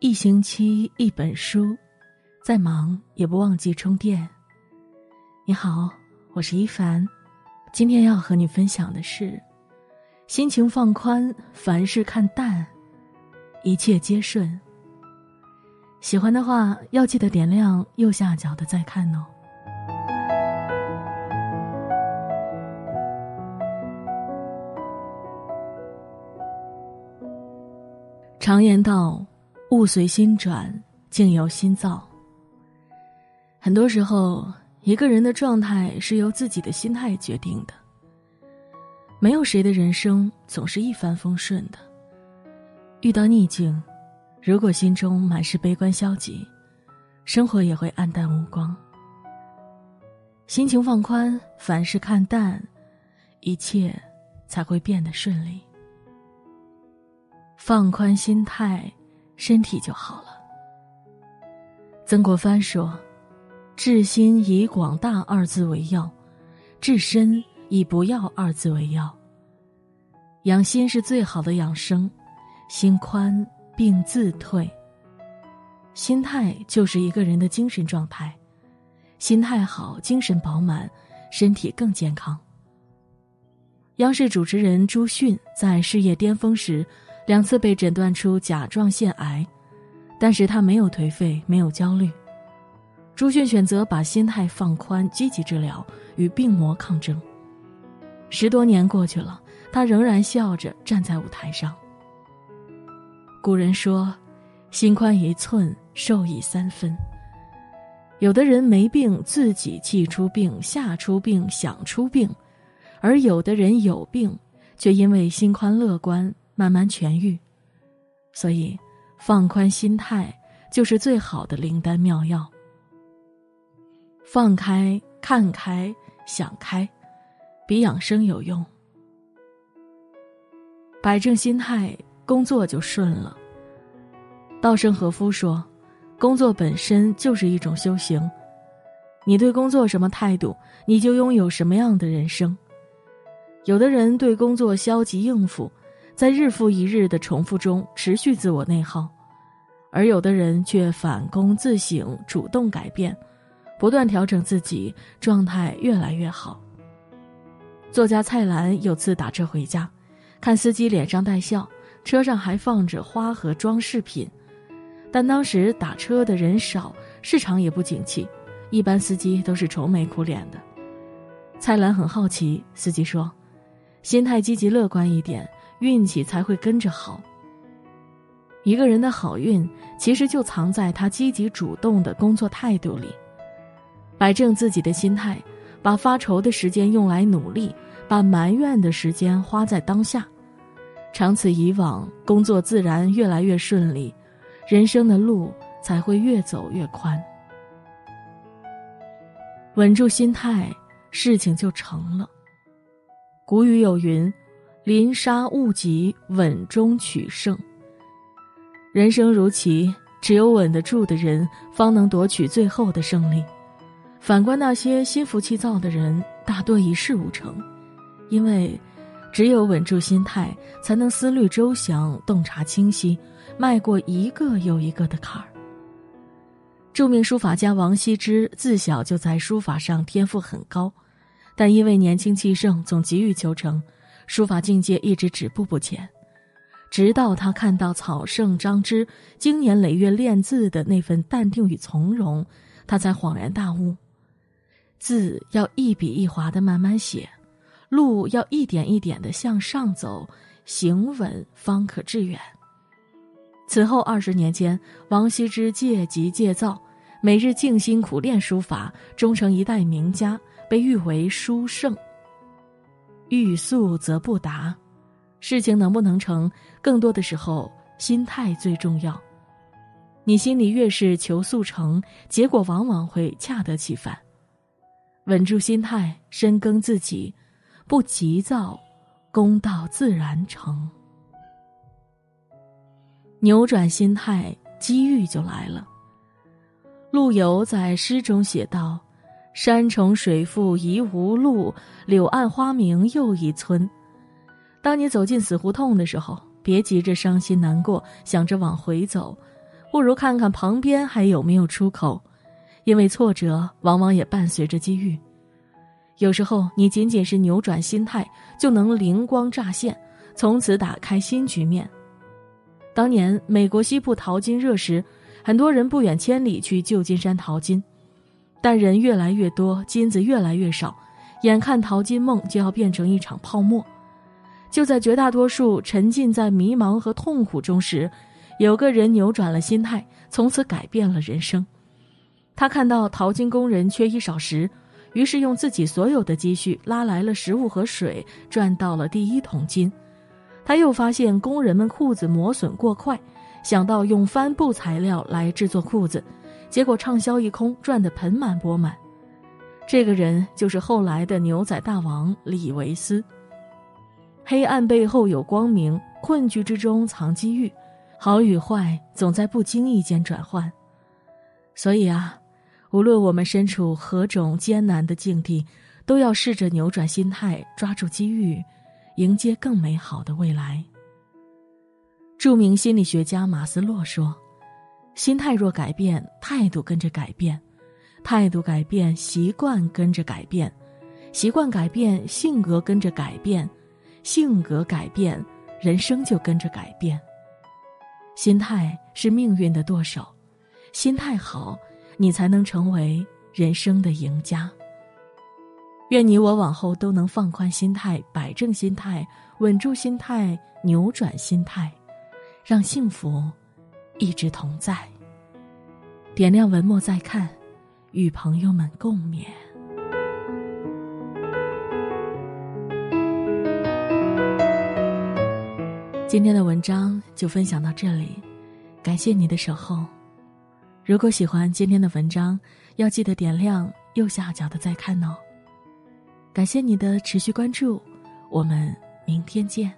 一星期一本书，再忙也不忘记充电。你好，我是一凡，今天要和你分享的是：心情放宽，凡事看淡，一切皆顺。喜欢的话，要记得点亮右下角的再看哦。常言道。物随心转，境由心造。很多时候，一个人的状态是由自己的心态决定的。没有谁的人生总是一帆风顺的。遇到逆境，如果心中满是悲观消极，生活也会黯淡无光。心情放宽，凡事看淡，一切才会变得顺利。放宽心态。身体就好了。曾国藩说：“治心以广大二字为要，治身以不要二字为要。养心是最好的养生，心宽病自退。心态就是一个人的精神状态，心态好，精神饱满，身体更健康。”央视主持人朱迅在事业巅峰时。两次被诊断出甲状腺癌，但是他没有颓废，没有焦虑。朱迅选择把心态放宽，积极治疗，与病魔抗争。十多年过去了，他仍然笑着站在舞台上。古人说：“心宽一寸，受益三分。”有的人没病，自己气出病，吓出病，想出病；而有的人有病，却因为心宽乐观。慢慢痊愈，所以放宽心态就是最好的灵丹妙药。放开、看开、想开，比养生有用。摆正心态，工作就顺了。稻盛和夫说：“工作本身就是一种修行，你对工作什么态度，你就拥有什么样的人生。”有的人对工作消极应付。在日复一日的重复中持续自我内耗，而有的人却反躬自省，主动改变，不断调整自己，状态越来越好。作家蔡澜有次打车回家，看司机脸上带笑，车上还放着花和装饰品，但当时打车的人少，市场也不景气，一般司机都是愁眉苦脸的。蔡澜很好奇，司机说：“心态积极乐观一点。”运气才会跟着好。一个人的好运，其实就藏在他积极主动的工作态度里。摆正自己的心态，把发愁的时间用来努力，把埋怨的时间花在当下。长此以往，工作自然越来越顺利，人生的路才会越走越宽。稳住心态，事情就成了。古语有云。临杀勿急，稳中取胜。人生如棋，只有稳得住的人，方能夺取最后的胜利。反观那些心浮气躁的人，大多一事无成。因为，只有稳住心态，才能思虑周详，洞察清晰，迈过一个又一个的坎儿。著名书法家王羲之自小就在书法上天赋很高，但因为年轻气盛，总急于求成。书法境界一直止步不前，直到他看到草圣张芝经年累月练字的那份淡定与从容，他才恍然大悟：字要一笔一划的慢慢写，路要一点一点的向上走，行稳方可致远。此后二十年间，王羲之戒急戒躁，每日静心苦练书法，终成一代名家，被誉为书圣。欲速则不达，事情能不能成，更多的时候心态最重要。你心里越是求速成，结果往往会恰得其反。稳住心态，深耕自己，不急躁，功到自然成。扭转心态，机遇就来了。陆游在诗中写道。山重水复疑无路，柳暗花明又一村。当你走进死胡同的时候，别急着伤心难过，想着往回走，不如看看旁边还有没有出口，因为挫折往往也伴随着机遇。有时候，你仅仅是扭转心态，就能灵光乍现，从此打开新局面。当年美国西部淘金热时，很多人不远千里去旧金山淘金，但人越来越多，金子越来越少，眼看淘金梦就要变成一场泡沫。就在绝大多数沉浸在迷茫和痛苦中时，有个人扭转了心态，从此改变了人生。他看到淘金工人缺衣少食。于是用自己所有的积蓄拉来了食物和水，赚到了第一桶金。他又发现工人们裤子磨损过快，想到用帆布材料来制作裤子，结果畅销一空，赚得盆满钵满。这个人就是后来的牛仔大王李维斯。黑暗背后有光明，困局之中藏机遇，好与坏总在不经意间转换。所以啊。无论我们身处何种艰难的境地，都要试着扭转心态，抓住机遇，迎接更美好的未来。著名心理学家马斯洛说：“心态若改变，态度跟着改变；态度改变，习惯跟着改变；习惯改变，性格跟着改变；性格改变，人生就跟着改变。心态是命运的舵手，心态好。”你才能成为人生的赢家。愿你我往后都能放宽心态，摆正心态，稳住心态，扭转心态，让幸福一直同在。点亮文末再看，与朋友们共勉。今天的文章就分享到这里，感谢你的守候。如果喜欢今天的文章，要记得点亮右下角的再看哦。感谢你的持续关注，我们明天见。